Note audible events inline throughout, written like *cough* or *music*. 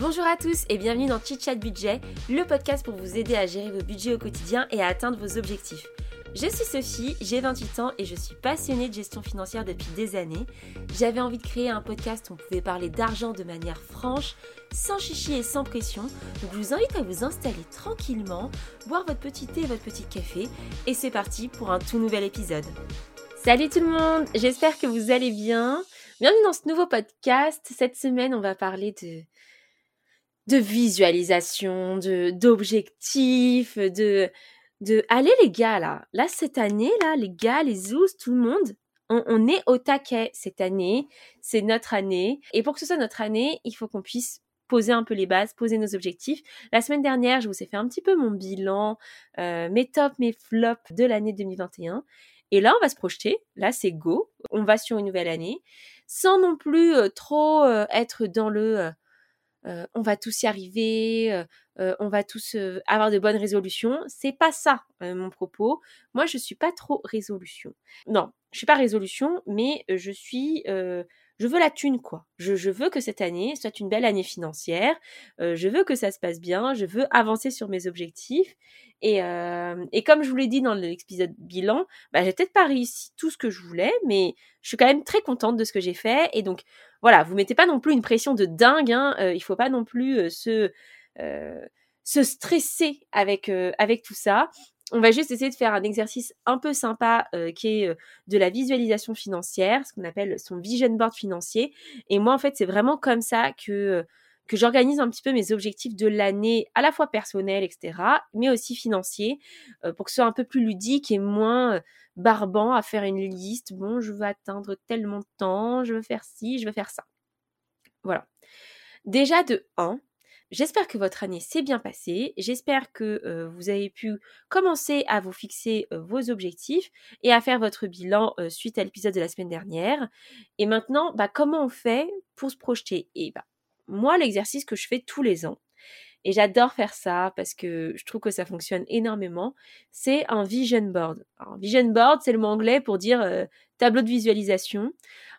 Bonjour à tous et bienvenue dans Chit Chat Budget, le podcast pour vous aider à gérer vos budgets au quotidien et à atteindre vos objectifs. Je suis Sophie, j'ai 28 ans et je suis passionnée de gestion financière depuis des années. J'avais envie de créer un podcast où on pouvait parler d'argent de manière franche, sans chichi et sans pression. Donc je vous invite à vous installer tranquillement, boire votre petit thé et votre petit café et c'est parti pour un tout nouvel épisode. Salut tout le monde, j'espère que vous allez bien. Bienvenue dans ce nouveau podcast. Cette semaine, on va parler de de visualisation, de d'objectifs, de de allez les gars là, là cette année là, les gars, les zoos, tout le monde, on, est au taquet cette année, c'est notre année et pour que ce soit notre année, il faut qu'on puisse poser un peu les bases, poser nos objectifs. La semaine dernière, je vous ai fait un petit peu mon bilan, euh, mes tops, mes flops de l'année 2021. Et là, on va se projeter. Là, c'est go. On va sur une nouvelle année, sans non plus euh, trop euh, être dans le on va tous y arriver, on va tous avoir de bonnes résolutions. C'est pas ça mon propos. Moi, je suis pas trop résolution. Non, je suis pas résolution, mais je suis je veux la thune, quoi. Je, veux que cette année soit une belle année financière. je veux que ça se passe bien. Je veux avancer sur mes objectifs. Et, comme je vous l'ai dit dans l'épisode bilan, bah, j'ai peut-être pas réussi tout ce que je voulais, mais je suis quand même très contente de ce que j'ai fait. Et donc, voilà, vous mettez pas non plus une pression de dingue. Hein, euh, il faut pas non plus euh, se euh, se stresser avec avec tout ça. On va juste essayer de faire un exercice un peu sympa qui est de la visualisation financière, ce qu'on appelle son vision board financier. Et moi, en fait, c'est vraiment comme ça que que j'organise un petit peu mes objectifs de l'année, à la fois personnels, etc., mais aussi financiers, pour que ce soit un peu plus ludique et moins barbant à faire une liste. Bon, je veux atteindre tel montant, je veux faire ci, je veux faire ça. Voilà. Déjà de 1, J'espère que votre année s'est bien passée. J'espère que vous avez pu commencer à vous fixer vos objectifs et à faire votre bilan suite à l'épisode de la semaine dernière. Et maintenant, bah, comment on fait pour se projeter? Et bah, moi, l'exercice que je fais tous les ans, et j'adore faire ça parce que je trouve que ça fonctionne énormément, c'est un vision board. Vision board, c'est le mot anglais pour dire tableau de visualisation.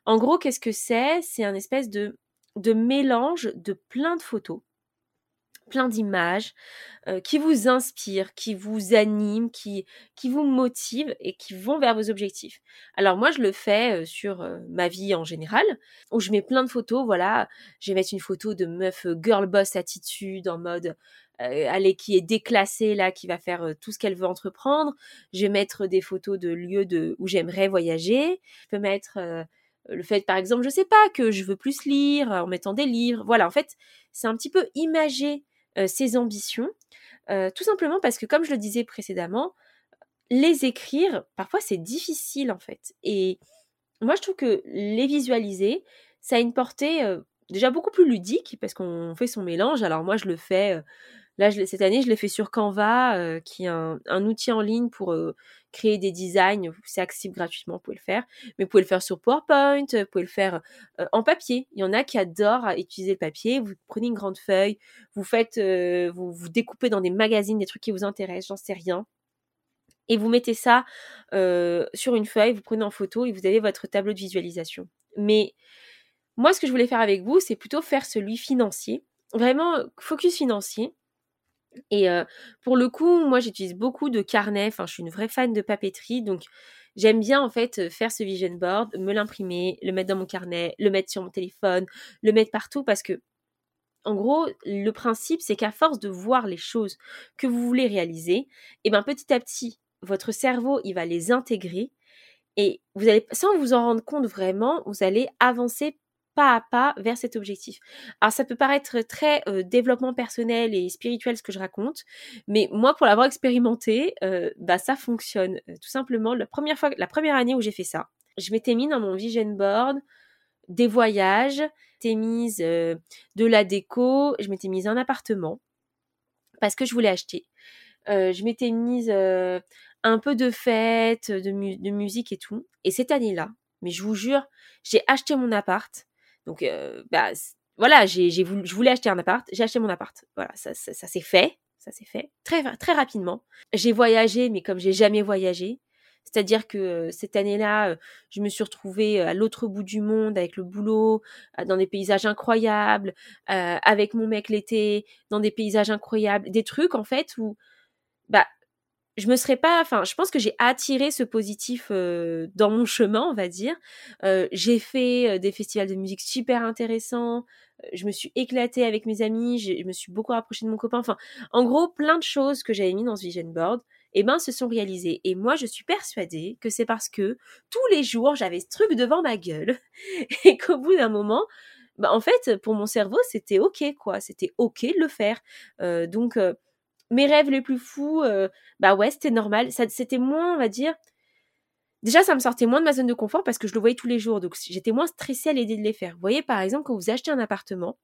En gros, qu'est-ce que c'est? C'est un espèce de mélange de plein de photos plein d'images euh, qui vous inspirent, qui vous animent, qui, qui vous motivent et qui vont vers vos objectifs. Alors moi, je le fais euh, sur euh, ma vie en général, où je mets plein de photos. Voilà, je vais mettre une photo de meuf girl boss attitude en mode allez, qui est déclassée là, qui va faire tout ce qu'elle veut entreprendre. Je vais mettre des photos de lieux de, où j'aimerais voyager. Je peux mettre le fait, par exemple, je sais pas, que je veux plus lire en mettant des livres. Voilà, en fait, c'est un petit peu imagé ses ambitions, tout simplement parce que, comme je le disais précédemment, les écrire, parfois c'est difficile en fait. Et moi, je trouve que les visualiser, ça a une portée déjà beaucoup plus ludique parce qu'on fait son mélange. Alors moi, je le fais Là, cette année, je l'ai fait sur Canva, euh, qui est un, outil en ligne pour euh, créer des designs. C'est accessible gratuitement, vous pouvez le faire. Mais vous pouvez le faire sur PowerPoint, vous pouvez le faire euh, en papier. Il y en a qui adorent utiliser le papier. Vous prenez une grande feuille, vous faites, vous, vous découpez dans des magazines des trucs qui vous intéressent, j'en sais rien. Et vous mettez ça sur une feuille, vous prenez en photo et vous avez votre tableau de visualisation. Mais moi, ce que je voulais faire avec vous, c'est plutôt faire celui financier. Vraiment, focus financier et pour le coup, moi j'utilise beaucoup de carnets, enfin je suis une vraie fan de papeterie, donc j'aime bien en fait faire ce vision board, me l'imprimer, le mettre dans mon carnet, le mettre sur mon téléphone, le mettre partout parce que en gros, le principe c'est qu'à force de voir les choses que vous voulez réaliser, et ben petit à petit, votre cerveau, il va les intégrer. Et vous allez sans vous en rendre compte vraiment, vous allez avancer pas à pas vers cet objectif. Alors ça peut paraître très euh, développement personnel et spirituel ce que je raconte, mais moi pour l'avoir expérimenté, euh, bah ça fonctionne. Euh, tout simplement, la première fois, la première année où j'ai fait ça, je m'étais mis dans mon vision board des voyages, j'étais mise de la déco, je m'étais mise un appartement parce que je voulais acheter. je m'étais mise un peu de fête, de, de musique et tout. Et cette année-là, mais je vous jure, j'ai acheté mon appart donc, bah, voilà, j'ai, voulu, je voulais acheter un appart, j'ai acheté mon appart. Voilà, ça, ça, s'est fait, ça s'est fait très, très rapidement. J'ai voyagé, mais comme j'ai jamais voyagé, C'est-à-dire que cette année-là, je me suis retrouvée à l'autre bout du monde avec le boulot, dans des paysages incroyables, avec mon mec l'été, dans des paysages incroyables, des trucs en fait où bah je me serais pas, enfin, je pense que j'ai attiré ce positif dans mon chemin, on va dire. j'ai fait des festivals de musique super intéressants. Je me suis éclatée avec mes amis. Je me suis beaucoup rapprochée de mon copain. Enfin, en gros, plein de choses que j'avais mis dans ce vision board, eh ben, se sont réalisées. Et moi, je suis persuadée que c'est parce que tous les jours, j'avais ce truc devant ma gueule *laughs* et qu'au bout d'un moment, bah, en fait, pour mon cerveau, c'était ok, quoi. C'était ok de le faire. donc mes rêves les plus fous, euh, bah ouais, c'était normal. C'était moins, on va dire. Déjà, ça me sortait moins de ma zone de confort parce que je le voyais tous les jours. Donc, j'étais moins stressée à l'idée de les faire. Vous voyez, par exemple, quand vous achetez un appartement,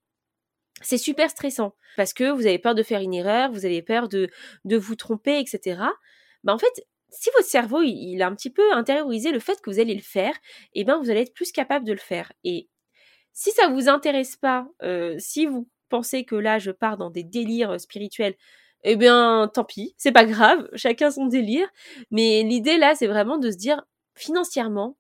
c'est super stressant parce que vous avez peur de faire une erreur, vous avez peur de, vous tromper, etc. Bah, en fait, si votre cerveau il, a un petit peu intériorisé le fait que vous allez le faire, eh ben vous allez être plus capable de le faire. Et si ça vous intéresse pas, euh, si vous pensez que là je pars dans des délires spirituels, eh bien, tant pis, c'est pas grave, chacun son délire. Mais l'idée là, c'est vraiment de se dire financièrement,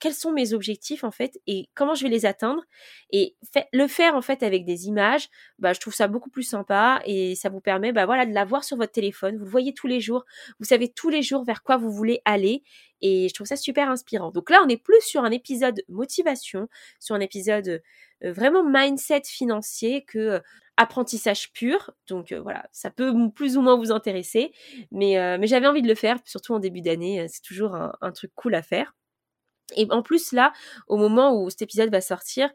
quels sont mes objectifs en fait et comment je vais les atteindre. Et le faire en fait avec des images bah je trouve ça beaucoup plus sympa et ça vous permet bah voilà de l'avoir sur votre téléphone. Vous le voyez tous les jours. Vous savez tous les jours vers quoi vous voulez aller et je trouve ça super inspirant. Donc là on est plus sur un épisode motivation sur un épisode euh, vraiment mindset financier que euh, apprentissage pur. Donc euh, voilà, ça peut plus ou moins vous intéresser, mais, mais j'avais envie de le faire, surtout en début d'année, c'est toujours un, truc cool à faire. Et en plus là, au moment où cet épisode va sortir,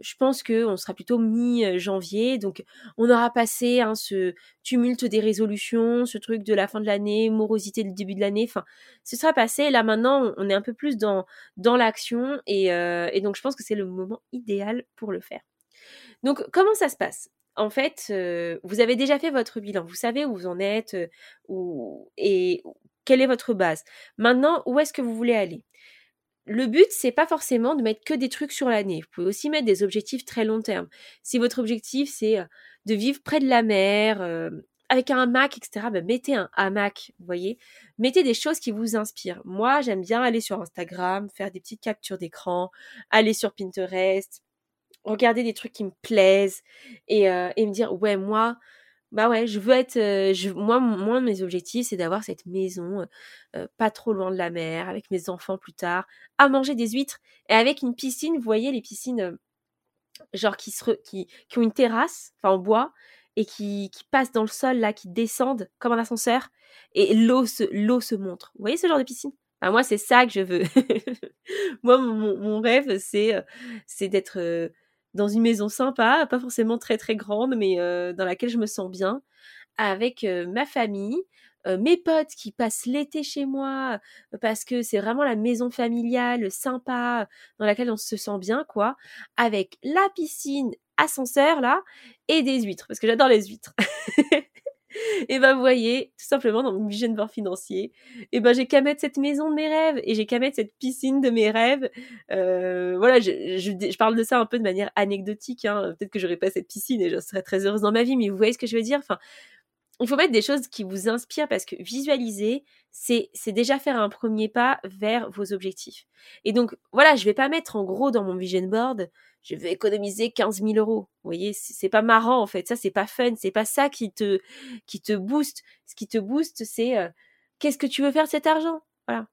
je pense qu'on sera plutôt mi-janvier, donc on aura passé hein, ce tumulte des résolutions, ce truc de la fin de l'année, morosité du début de l'année, enfin, ce sera passé. Là maintenant, on est un peu plus dans, dans l'action, et, et donc je pense que c'est le moment idéal pour le faire. Donc comment ça se passe? En fait, vous avez déjà fait votre bilan, vous savez où vous en êtes et quelle est votre base. Maintenant, où est-ce que vous voulez aller? Le but, c'est pas forcément de mettre que des trucs sur l'année. Vous pouvez aussi mettre des objectifs très long terme. Si votre objectif, c'est de vivre près de la mer, avec un hamac, etc., ben, mettez un hamac, vous voyez. Mettez des choses qui vous inspirent. Moi, j'aime bien aller sur Instagram, faire des petites captures d'écran, aller sur Pinterest, regarder des trucs qui me plaisent et, euh, et me dire ouais moi bah ouais je veux être euh, je, moi mes objectifs c'est d'avoir cette maison pas trop loin de la mer avec mes enfants plus tard à manger des huîtres et avec une piscine vous voyez les piscines genre qui se qui, qui ont une terrasse enfin en bois et qui, qui passent dans le sol là qui descendent comme un ascenseur et l'eau se l'eau se montre. Vous voyez ce genre de piscine? Bah, moi c'est ça que je veux. *laughs* Moi mon, mon rêve c'est c'est d'être dans une maison sympa, pas forcément très très grande, mais dans laquelle je me sens bien, avec ma famille, mes potes qui passent l'été chez moi, parce que c'est vraiment la maison familiale sympa, dans laquelle on se sent bien, quoi, avec la piscine, ascenseur là, et des huîtres, parce que j'adore les huîtres. *laughs* *laughs* et ben vous voyez, tout simplement dans mon board financier, et ben j'ai qu'à mettre cette maison de mes rêves et j'ai qu'à mettre cette piscine de mes rêves. Euh, voilà, je, je, parle de ça un peu de manière anecdotique. Hein. Peut-être que j'aurais pas cette piscine et je serais très heureuse dans ma vie, mais vous voyez ce que je veux dire? Enfin, il faut mettre des choses qui vous inspirent parce que visualiser, c'est, déjà faire un premier pas vers vos objectifs. Et donc, voilà, je vais pas mettre en gros dans mon vision board je vais économiser 15 000 euros. Vous voyez, c'est pas marrant en fait. Ça, c'est pas fun. C'est pas ça qui te, qui te booste. Ce qui te booste, c'est euh, qu'est-ce que tu veux faire de cet argent? Voilà.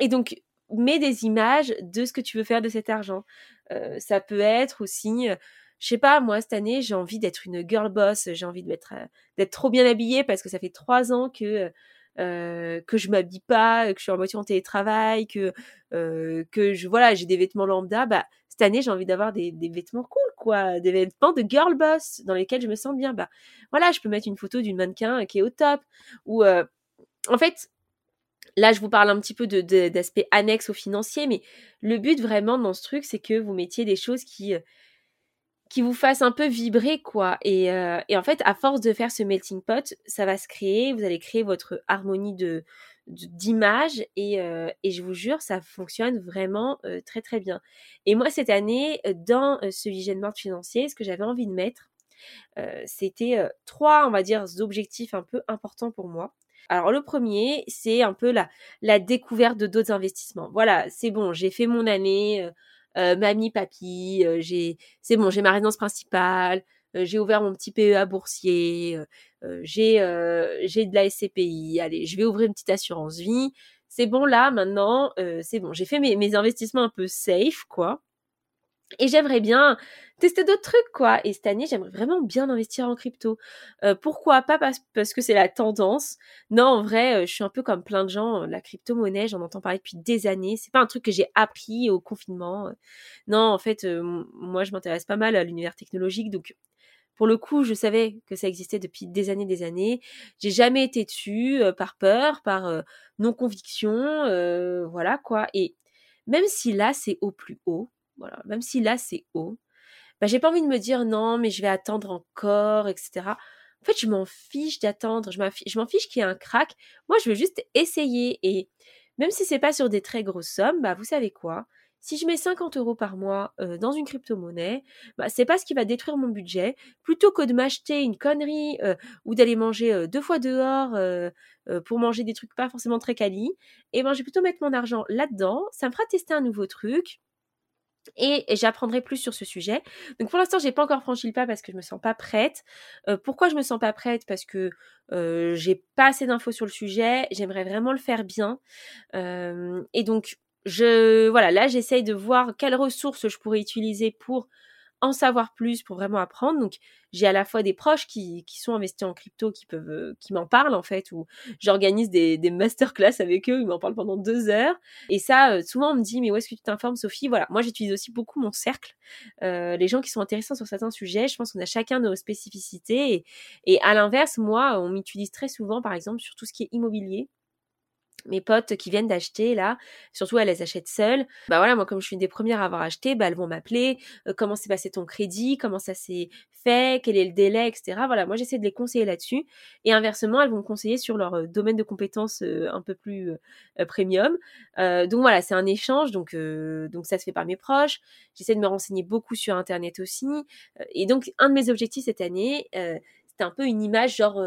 Et donc, mets des images de ce que tu veux faire de cet argent. Euh, ça peut être aussi, euh, je sais pas, moi cette année, j'ai envie d'être une girl boss. J'ai envie d'être d'être trop bien habillée parce que ça fait trois ans que que je m'habille pas, que je suis en moitié en télétravail, que que je j'ai des vêtements lambda, bah cette année j'ai envie d'avoir des, vêtements cool quoi, des vêtements de girl boss dans lesquels je me sens bien. Bah voilà, je peux mettre une photo d'une mannequin qui est au top ou en fait Là, je vous parle un petit peu d'aspect de, annexe au financier, mais le but vraiment dans ce truc, c'est que vous mettiez des choses qui, qui vous fasse un peu vibrer, quoi. Et, euh, et, en fait, à force de faire ce melting pot, ça va se créer, vous allez créer votre harmonie de d'image et, euh, et, je vous jure, ça fonctionne vraiment euh, très très bien. Et moi, cette année, dans ce vision board financier, ce que j'avais envie de mettre, c'était trois, on va dire, objectifs un peu importants pour moi. Alors le premier, c'est un peu la, la découverte de d'autres investissements. Voilà, c'est bon, j'ai fait mon année, euh, mamie, papy, j'ai, c'est bon, j'ai ma résidence principale, j'ai ouvert mon petit PEA boursier, j'ai, j'ai de la SCPI, allez, je vais ouvrir une petite assurance vie. C'est bon là, maintenant, c'est bon, j'ai fait mes, mes investissements un peu safe, quoi. Et j'aimerais bien tester d'autres trucs, quoi. Et cette année, j'aimerais vraiment bien investir en crypto. Euh, pourquoi Pas parce, que c'est la tendance. Non, en vrai, euh, je suis un peu comme plein de gens. La crypto-monnaie, j'en entends parler depuis des années. C'est pas un truc que j'ai appris au confinement. Non, en fait, euh, moi, je m'intéresse pas mal à l'univers technologique. Donc, pour le coup, je savais que ça existait depuis des années, des années. J'ai jamais été dessus par peur, par non-conviction. voilà, quoi. Et même si là, c'est au plus haut, voilà, même si là c'est haut, bah, j'ai pas envie de me dire non, mais je vais attendre encore, etc. En fait, je m'en fiche d'attendre, je m'en fiche, qu'il y ait un crack. Moi, je veux juste essayer. Et même si c'est pas sur des très grosses sommes, bah, vous savez quoi? Si je mets 50 euros par mois euh, dans une crypto-monnaie, bah, c'est pas ce qui va détruire mon budget. Plutôt que de m'acheter une connerie euh, ou d'aller manger euh, deux fois dehors pour manger des trucs pas forcément très quali, et ben je vais plutôt mettre mon argent là-dedans. Ça me fera tester un nouveau truc et j'apprendrai plus sur ce sujet. Donc pour l'instant, j'ai pas encore franchi le pas parce que je me sens pas prête. Euh, pourquoi je me sens pas prête? Parce que euh, j'ai pas assez d'infos sur le sujet. J'aimerais vraiment le faire bien. Euh, et donc je voilà, là j'essaye de voir quelles ressources je pourrais utiliser pour en savoir plus pour vraiment apprendre. Donc, j'ai à la fois des proches qui, qui sont investis en crypto, qui peuvent, euh, qui m'en parlent en fait, ou j'organise des, des masterclass avec eux, ils m'en parlent pendant deux heures. Et ça, euh, souvent on me dit, mais où est-ce que tu t'informes, Sophie? Voilà, moi j'utilise aussi beaucoup mon cercle, euh, les gens qui sont intéressants sur certains sujets. Je pense qu'on a chacun nos spécificités. Et, et à l'inverse, moi, on m'utilise très souvent, par exemple, sur tout ce qui est immobilier mes potes qui viennent d'acheter là, surtout elles les achètent seules. Bah voilà, moi comme je suis une des premières à avoir acheté, bah elles vont m'appeler, euh, comment s'est passé ton crédit, comment ça s'est fait, quel est le délai, etc. Voilà, moi j'essaie de les conseiller là-dessus. Et inversement, elles vont me conseiller sur leur euh, domaine de compétences euh, un peu plus premium. donc voilà, c'est un échange, donc donc ça se fait par mes proches. J'essaie de me renseigner beaucoup sur internet aussi. et donc un de mes objectifs cette année, c'était un peu une image genre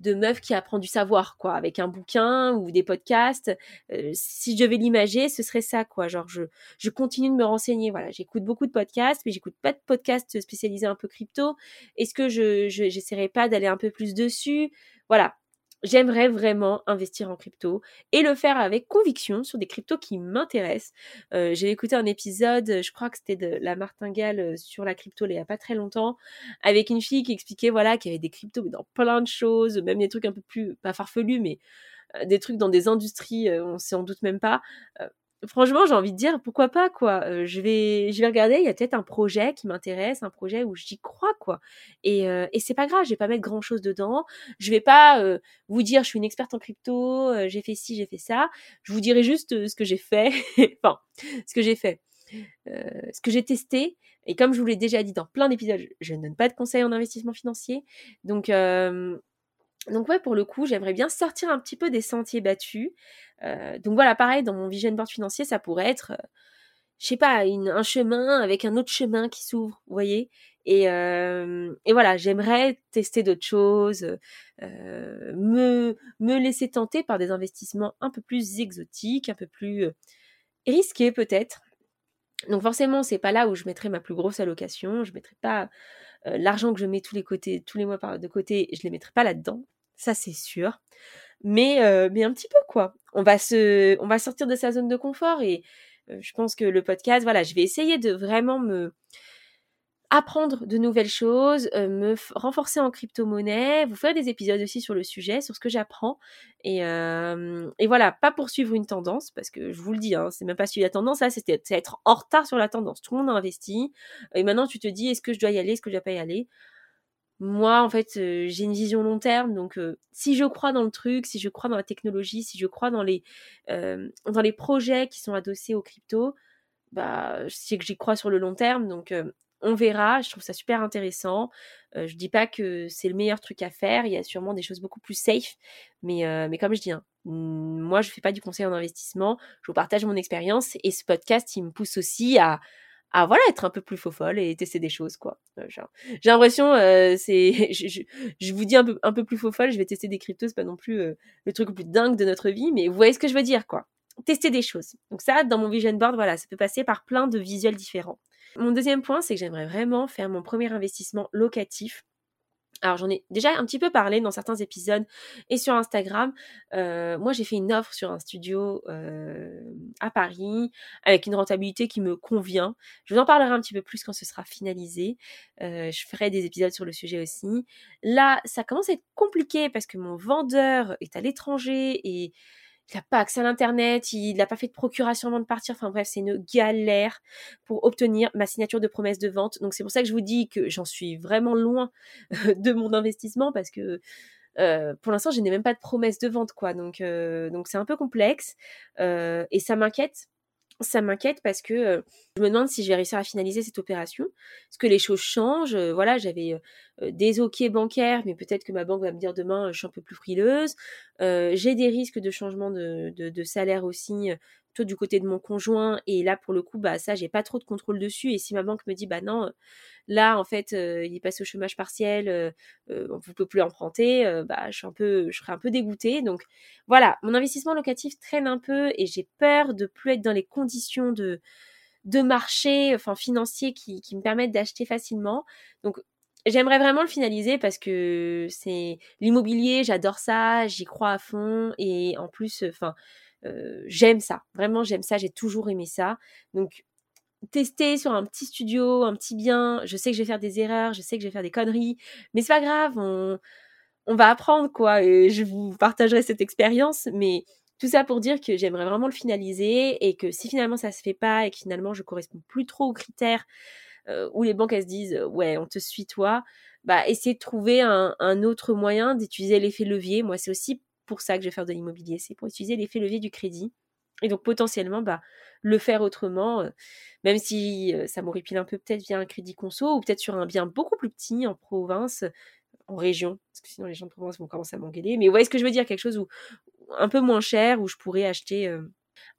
de meuf qui apprend du savoir, quoi, avec un bouquin ou des podcasts. Euh, si je devais l'imager, ce serait ça, quoi. Genre, je, je continue de me renseigner. Voilà, j'écoute beaucoup de podcasts, mais j'écoute pas de podcasts spécialisés un peu crypto. Est-ce que je, j'essaierai pas d'aller un peu plus dessus? Voilà, J'aimerais vraiment investir en crypto et le faire avec conviction sur des cryptos qui m'intéressent. Euh, j'ai écouté un épisode, je crois que c'était de la martingale euh, sur la crypto il n'y a pas très longtemps, avec une fille qui expliquait voilà qu'il y avait des cryptos dans plein de choses, même des trucs un peu plus pas farfelus, mais euh, des trucs dans des industries, on s'en doute même pas franchement, j'ai envie de dire pourquoi pas quoi. Euh, je vais je vais regarder, il y a peut-être un projet qui m'intéresse, un projet où j'y crois quoi. Et euh, et c'est pas grave, je vais pas mettre grand-chose dedans. Je vais pas euh, vous dire je suis une experte en crypto, j'ai fait ci, j'ai fait ça. Je vous dirai juste ce que j'ai fait, *laughs* enfin, ce que j'ai fait. ce que j'ai testé et comme je vous l'ai déjà dit dans plein d'épisodes, je ne donne pas de conseils en investissement financier. Donc donc ouais, pour le coup, j'aimerais bien sortir un petit peu des sentiers battus. Euh, donc voilà, pareil, dans mon vision board financier, ça pourrait être, euh, je sais pas, un chemin avec un autre chemin qui s'ouvre, vous voyez. Et, euh, voilà, j'aimerais tester d'autres choses, me, me laisser tenter par des investissements un peu plus exotiques, un peu plus risqués peut-être. Donc forcément, c'est pas là où je mettrai ma plus grosse allocation. Je mettrai pas l'argent que je mets tous les côtés, tous les mois de côté, je les mettrai pas là-dedans. Ça c'est sûr. Mais mais un petit peu quoi. On va se, on va sortir de sa zone de confort et je pense que le podcast, voilà, je vais essayer de vraiment me apprendre de nouvelles choses, euh, me renforcer en crypto-monnaie, vous faire des épisodes aussi sur le sujet, sur ce que j'apprends. Et, euh, et, voilà, pas poursuivre une tendance, parce que je vous le dis, hein, c'est même pas suivre la tendance, là, c'était être en retard sur la tendance. Tout le monde a investi. Et maintenant, tu te dis, est-ce que je dois y aller, est-ce que je dois pas y aller? Moi, en fait, euh, j'ai une vision long terme. Donc, si je crois dans le truc, si je crois dans la technologie, si je crois dans les, dans les projets qui sont adossés aux crypto, bah, que j'y crois sur le long terme. Donc, on verra. Je trouve ça super intéressant. Je je dis pas que c'est le meilleur truc à faire. Il y a sûrement des choses beaucoup plus safe. Mais, mais comme je dis, hein, moi, je fais pas du conseil en investissement. Je vous partage mon expérience. Et ce podcast, il me pousse aussi à, voilà être un peu plus faux folle et tester des choses quoi. Euh, j'ai l'impression euh, c'est *laughs* je, vous dis un peu plus faux folle, je vais tester des cryptos, c'est pas non plus euh, le truc le plus dingue de notre vie, mais vous voyez ce que je veux dire quoi. Tester des choses. Donc ça dans mon vision board voilà, ça peut passer par plein de visuels différents. Mon deuxième point, c'est que j'aimerais vraiment faire mon premier investissement locatif alors j'en ai déjà un petit peu parlé dans certains épisodes et sur Instagram. Euh, moi j'ai fait une offre sur un studio euh, à Paris avec une rentabilité qui me convient. Je vous en parlerai un petit peu plus quand ce sera finalisé. Euh, je ferai des épisodes sur le sujet aussi. Là ça commence à être compliqué parce que mon vendeur est à l'étranger et il n'a pas accès à l'internet, il n'a pas fait de procuration avant de partir. Enfin bref, c'est une galère pour obtenir ma signature de promesse de vente. Donc c'est pour ça que je vous dis que j'en suis vraiment loin de mon investissement parce que euh, pour l'instant, je n'ai même pas de promesse de vente, quoi. Donc, euh, c'est un peu complexe euh, et ça m'inquiète ça m'inquiète parce que euh, je me demande si je vais réussir à finaliser cette opération. Est-ce que les choses changent? Euh, Voilà, j'avais euh, des OK bancaires, mais peut-être que ma banque va me dire demain, je suis un peu plus frileuse. J'ai des risques de changement de salaire aussi toi du côté de mon conjoint et là pour le coup bah ça j'ai pas trop de contrôle dessus et si ma banque me dit bah non là en fait il est passé au chômage partiel on ne peut plus emprunter bah je suis un peu je serais un peu dégoûtée. Donc voilà mon investissement locatif traîne un peu et j'ai peur de plus être dans les conditions de de marché enfin financier qui me permettent d'acheter facilement. Donc J'aimerais vraiment le finaliser parce que c'est l'immobilier, j'adore ça, j'y crois à fond et en plus, enfin, j'aime ça. Vraiment, j'aime ça. J'ai toujours aimé ça. Donc, tester sur un petit studio, un petit bien. Je sais que je vais faire des erreurs, je sais que je vais faire des conneries, mais c'est pas grave. On, on va apprendre quoi. Et je vous partagerai cette expérience, mais tout ça pour dire que j'aimerais vraiment le finaliser et que si finalement ça se fait pas et que finalement je correspond plus trop aux critères où les banques elles se disent ouais on te suit toi, bah essayer de trouver un, un autre moyen d'utiliser l'effet levier. Moi c'est aussi pour ça que je vais faire de l'immobilier, c'est pour utiliser l'effet levier du crédit. Et donc potentiellement, bah, le faire autrement, euh, même si euh, ça m'horripile un peu peut-être via un crédit conso ou peut-être sur un bien beaucoup plus petit en province, en région, parce que sinon les gens de province vont commencer à m'engueuler. Mais vous voyez ce que je veux dire, quelque chose où un peu moins cher où je pourrais acheter euh,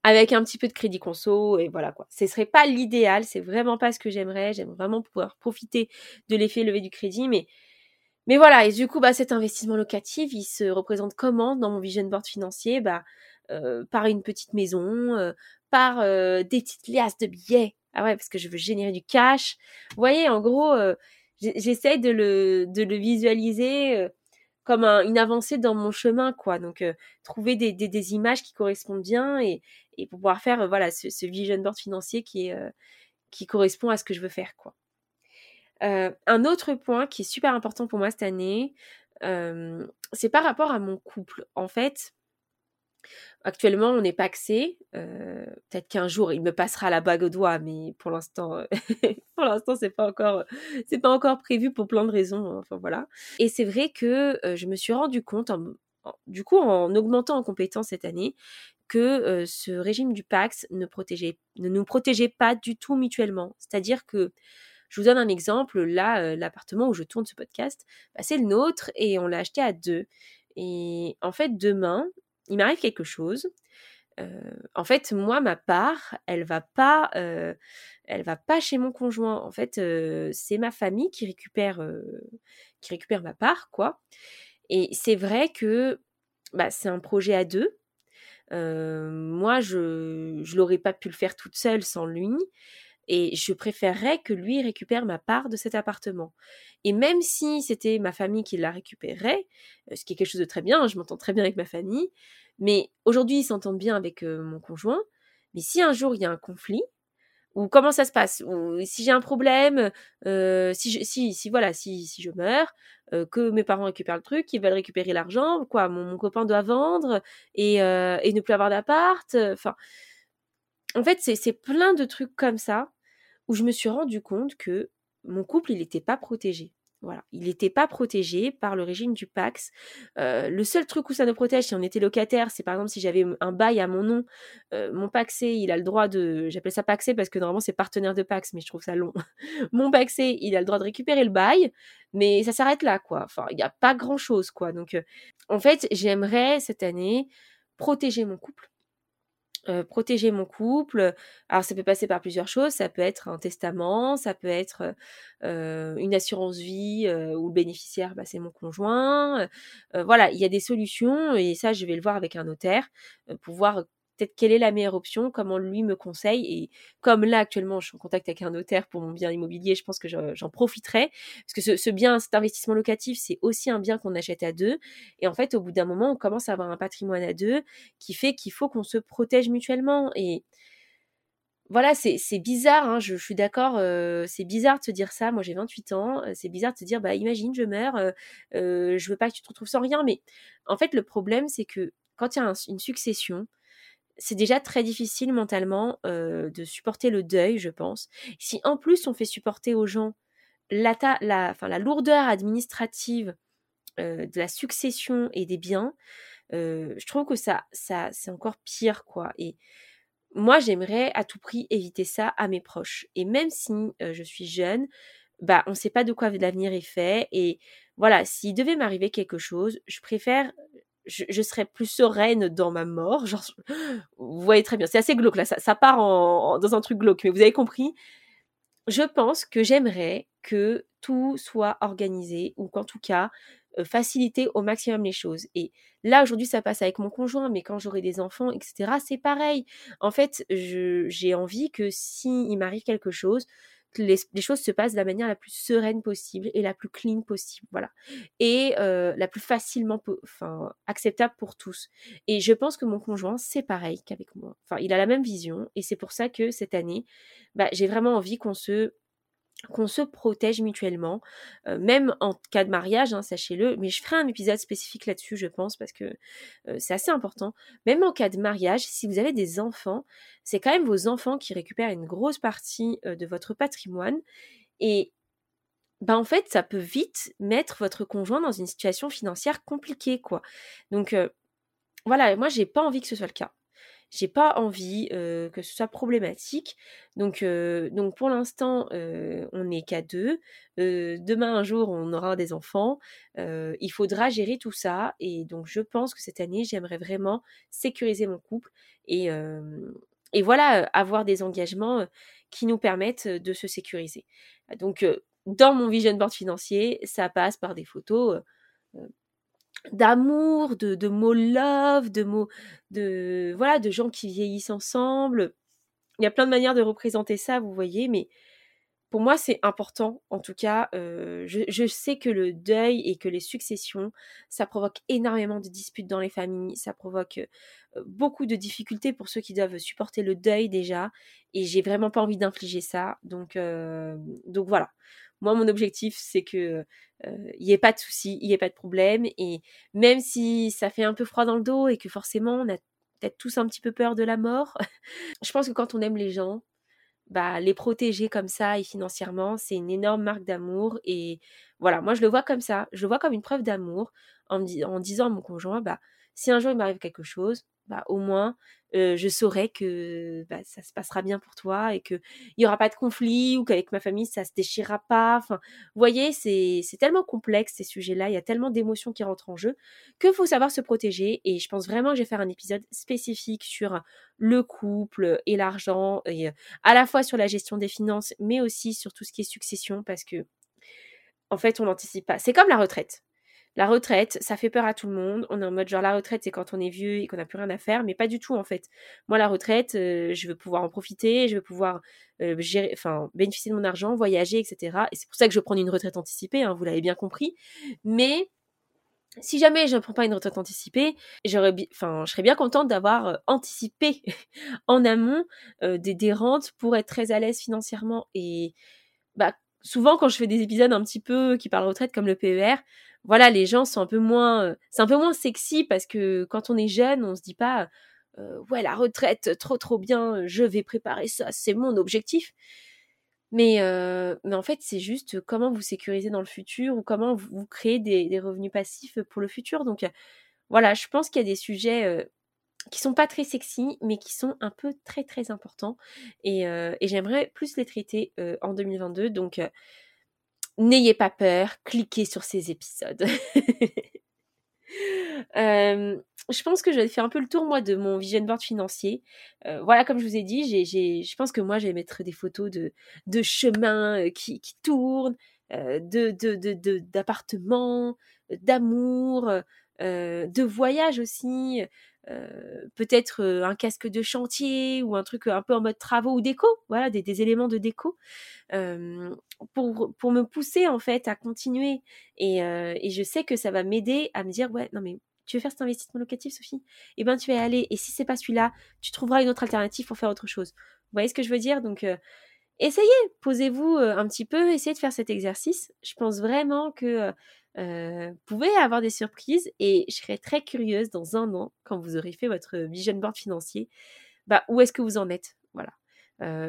avec un petit peu de crédit conso et voilà quoi. Ce serait pas l'idéal, c'est vraiment pas ce que j'aimerais. J'aime vraiment pouvoir profiter de l'effet levier du crédit, mais mais voilà, et du coup, bah, cet investissement locatif, il se représente comment dans mon vision board financier? Bah, euh, Par une petite maison, euh, par euh, des petites liasses de billets. Ah ouais, parce que je veux générer du cash. Vous voyez, en gros, j'essaie de le, de le visualiser comme une avancée dans mon chemin, quoi. Donc, trouver des, des, des, images qui correspondent bien et, et pour pouvoir faire voilà ce, ce, vision board financier qui, qui correspond à ce que je veux faire, quoi. Euh, un autre point qui est super important pour moi cette année, euh, c'est par rapport à mon couple. En fait, actuellement, on n'est pas axé. Euh, peut-être qu'un jour, il me passera la bague au doigt, mais pour l'instant, *laughs* pour l'instant, c'est pas encore, c'est pas encore prévu pour plein de raisons. Hein, enfin voilà. Et c'est vrai que je me suis rendu compte, du coup, en augmentant en compétences cette année, que ce régime du Pax ne, protégeait, ne nous protégeait pas du tout mutuellement. C'est-à-dire que je vous donne un exemple. Là, euh, l'appartement où je tourne ce podcast, bah, c'est le nôtre et on l'a acheté à deux. Et en fait, demain, il m'arrive quelque chose. Euh, en fait, moi, ma part, elle va pas, euh, elle va pas chez mon conjoint. En fait, c'est ma famille qui récupère, qui récupère ma part, quoi. Et c'est vrai que bah, c'est un projet à deux. moi, je je l'aurais pas pu le faire toute seule sans lui. Et je préférerais que lui récupère ma part de cet appartement. Et même si c'était ma famille qui la récupérait, euh, ce qui est quelque chose de très bien, je m'entends très bien avec ma famille, mais aujourd'hui ils s'entendent bien avec euh, mon conjoint, mais si un jour il y a un conflit, ou comment ça se passe, ou si j'ai un problème, euh, si, je, si, si voilà, si, si je meurs, que mes parents récupèrent le truc, ils veulent récupérer l'argent, quoi, mon, copain doit vendre et, et ne plus avoir d'appart, enfin, en fait c'est plein de trucs comme ça où je me suis rendu compte que mon couple, il n'était pas protégé. Voilà, il n'était pas protégé par le régime du Pax. Euh, le seul truc où ça nous protège, si on était locataire, c'est par exemple si j'avais un bail à mon nom, euh, mon Paxé, il a le droit de, j'appelle ça Paxé parce que normalement c'est partenaire de Pax, mais je trouve ça long. *laughs* mon Paxé, il a le droit de récupérer le bail, mais ça s'arrête là, quoi. Enfin, il n'y a pas grand chose, quoi. Donc, euh, en fait, j'aimerais cette année protéger mon couple protéger mon couple. Alors ça peut passer par plusieurs choses, ça peut être un testament, ça peut être une assurance vie où le bénéficiaire bah, c'est mon conjoint. voilà, il y a des solutions et ça je vais le voir avec un notaire pour voir quelle est la meilleure option, comment lui me conseille. Et comme là, actuellement, je suis en contact avec un notaire pour mon bien immobilier, je pense que j'en profiterai. Parce que ce, bien, cet investissement locatif, c'est aussi un bien qu'on achète à deux. Et en fait, au bout d'un moment, on commence à avoir un patrimoine à deux qui fait qu'il faut qu'on se protège mutuellement. Et voilà, c'est bizarre, hein, je, suis d'accord, euh, c'est bizarre de se dire ça, moi j'ai 28 ans, euh, c'est bizarre de se dire, bah imagine, je meurs, euh, je veux pas que tu te retrouves sans rien, mais en fait le problème c'est que quand il y a une succession, c'est déjà très difficile mentalement de supporter le deuil, je pense. Si en plus on fait supporter aux gens la, lourdeur administrative de la succession et des biens, je trouve que ça, ça c'est encore pire, quoi. Et moi, j'aimerais à tout prix éviter ça à mes proches. Et même si je suis jeune, bah, on ne sait pas de quoi l'avenir est fait. Et voilà, s'il devait m'arriver quelque chose, je préfère je, serais plus sereine dans ma mort. Genre, vous voyez très bien, c'est assez glauque là, ça, part dans un truc glauque, mais vous avez compris. Je pense que j'aimerais que tout soit organisé ou qu'en tout cas euh, faciliter au maximum les choses. Et là aujourd'hui ça passe avec mon conjoint, mais quand j'aurai des enfants, etc., c'est pareil. En fait, j'ai envie que s'il m'arrive quelque chose, les, choses se passent de la manière la plus sereine possible et la plus clean possible, voilà. Et euh, la plus facilement enfin, acceptable pour tous. Et je pense que mon conjoint, c'est pareil qu'avec moi. Enfin, il a la même vision et c'est pour ça que cette année, bah, j'ai vraiment envie qu'on se qu'on se protège mutuellement, euh, même en cas de mariage, hein, sachez-le, mais je ferai un épisode spécifique là-dessus, je pense, parce que euh, c'est assez important. Même en cas de mariage, si vous avez des enfants, c'est quand même vos enfants qui récupèrent une grosse partie euh, de votre patrimoine, et ben en fait, ça peut vite mettre votre conjoint dans une situation financière compliquée, quoi. Donc voilà, moi j'ai pas envie que ce soit le cas j'ai pas envie que ce soit problématique. Donc, donc pour l'instant, on n'est qu'à deux. demain un jour, on aura des enfants. il faudra gérer tout ça. Et donc je pense que cette année, j'aimerais vraiment sécuriser mon couple et, et voilà, avoir des engagements qui nous permettent de se sécuriser. Donc dans mon vision board financier, ça passe par des photos d'amour, de, mots love, de mots de voilà, de gens qui vieillissent ensemble. Il y a plein de manières de représenter ça, vous voyez, mais pour moi, c'est important. En tout cas, euh, je, sais que le deuil et que les successions, ça provoque énormément de disputes dans les familles, ça provoque euh, beaucoup de difficultés pour ceux qui doivent supporter le deuil déjà, et j'ai vraiment pas envie d'infliger ça. Donc, euh, donc voilà. Moi, mon objectif, c'est que il n'y ait pas de soucis, il n'y ait pas de problème. Et même si ça fait un peu froid dans le dos et que forcément, on a peut-être tous un petit peu peur de la mort, *laughs* je pense que quand on aime les gens, bah, les protéger comme ça et financièrement, c'est une énorme marque d'amour. Et voilà, moi, je le vois comme ça. Je le vois comme une preuve d'amour en, en disant à mon conjoint, bah, si un jour il m'arrive quelque chose, bah, au moins je saurai que bah, ça se passera bien pour toi et qu'il n'y aura pas de conflit ou qu'avec ma famille ça se déchirera pas. Vous voyez, c'est tellement complexe ces sujets-là, il y a tellement d'émotions qui rentrent en jeu qu'il faut savoir se protéger et je pense vraiment que je vais faire un épisode spécifique sur le couple et l'argent et à la fois sur la gestion des finances mais aussi sur tout ce qui est succession parce que en fait on n'anticipe pas. C'est comme la retraite. La retraite, ça fait peur à tout le monde. On est en mode genre la retraite, c'est quand on est vieux et qu'on n'a plus rien à faire, mais pas du tout en fait. Moi, la retraite, euh, je veux pouvoir en profiter, je veux pouvoir euh, gérer, enfin, bénéficier de mon argent, voyager, etc. Et c'est pour ça que je prends une retraite anticipée, hein, vous l'avez bien compris. Mais si jamais je ne prends pas une retraite anticipée, je serais bien contente d'avoir euh, anticipé *laughs* en amont des, des rentes pour être très à l'aise financièrement. Et bah, souvent, quand je fais des épisodes un petit peu qui parlent retraite comme le PER, voilà, les gens sont un peu moins, euh, c'est un peu moins sexy parce que quand on est jeune, on se dit pas, euh, ouais, la retraite, trop trop bien, je vais préparer ça, c'est mon objectif. Mais, euh, mais en fait, c'est juste comment vous sécurisez dans le futur ou comment vous, créez des, revenus passifs pour le futur. Donc voilà, je pense qu'il y a des sujets qui sont pas très sexy, mais qui sont un peu très très importants. Et, et j'aimerais plus les traiter en 2022. Donc N'ayez pas peur, cliquez sur ces épisodes. *laughs* Euh, je pense que j'avais fait un peu le tour, moi, de mon vision board financier. Euh, voilà, comme je vous ai dit, j'ai, je pense que moi, je vais mettre des photos de, de chemins qui, qui tournent, de, d'appartements, d'amour, de voyages aussi. Peut-être un casque de chantier ou un truc un peu en mode travaux ou déco, voilà, des, éléments de déco, pour, pour me pousser en fait à continuer. Et, et je sais que ça va m'aider à me dire, ouais, non mais tu veux faire cet investissement locatif, Sophie? Eh bien, tu vas y aller. Et si c'est pas celui-là, tu trouveras une autre alternative pour faire autre chose. Vous voyez ce que je veux dire? Donc, euh, essayez, posez-vous euh, un petit peu, essayez de faire cet exercice. Je pense vraiment que euh, vous pouvez avoir des surprises et je serais très curieuse dans un an, quand vous aurez fait votre vision board financier, bah, où est-ce que vous en êtes? Voilà.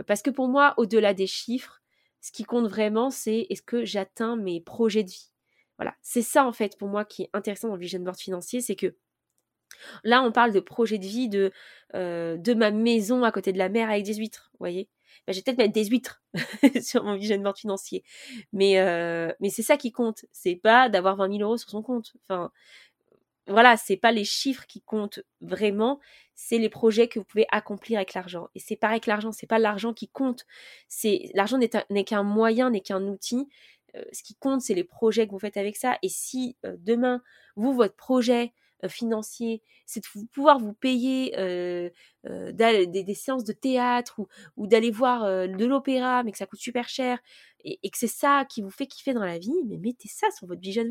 parce que pour moi, au-delà des chiffres, ce qui compte vraiment, c'est est-ce que j'atteins mes projets de vie? Voilà, c'est ça en fait pour moi qui est intéressant dans le vision board financier, c'est que là on parle de projet de vie de, euh, de ma maison à côté de la mer avec des huîtres, vous voyez? Bah, Je vais peut-être mettre des huîtres *laughs* sur mon vision board financier, mais, euh, mais c'est ça qui compte, c'est pas d'avoir 20 000 euros sur son compte. Enfin, voilà, c'est pas les chiffres qui comptent vraiment, c'est les projets que vous pouvez accomplir avec l'argent. Et c'est pareil que l'argent, c'est pas l'argent qui compte. C'est l'argent n'est qu'un moyen, n'est qu'un outil. Euh, ce qui compte, c'est les projets que vous faites avec ça. Et si euh, demain, vous, votre projet financier, c'est de pouvoir vous payer des, séances de théâtre ou, d'aller voir de l'opéra, mais que ça coûte super cher, et, que c'est ça qui vous fait kiffer dans la vie, mais mettez ça sur votre vision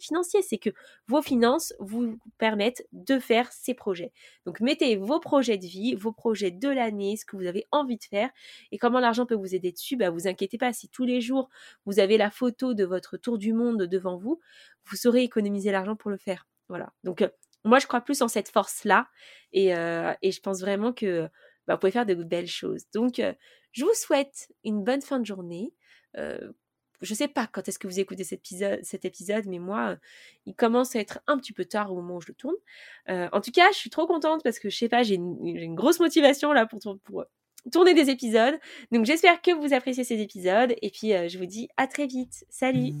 financier. C'est que vos finances vous permettent de faire ces projets. Donc mettez vos projets de vie, vos projets de l'année, ce que vous avez envie de faire, et comment l'argent peut vous aider dessus. Bah, vous inquiétez pas, si tous les jours vous avez la photo de votre tour du monde devant vous, vous saurez économiser l'argent pour le faire. Voilà. Donc moi, je crois plus en cette force-là, et, et, je pense vraiment que bah, vous pouvez faire de belles choses. Donc, je vous souhaite une bonne fin de journée. Je sais pas quand est-ce que vous écoutez cet épisode, cet épisode mais moi, il commence à être un petit peu tard au moment où je le tourne. En tout cas, je suis trop contente parce que je sais pas, j'ai une, grosse motivation là pour, tourner des épisodes. Donc j'espère que vous appréciez ces épisodes et puis je vous dis à très vite. Salut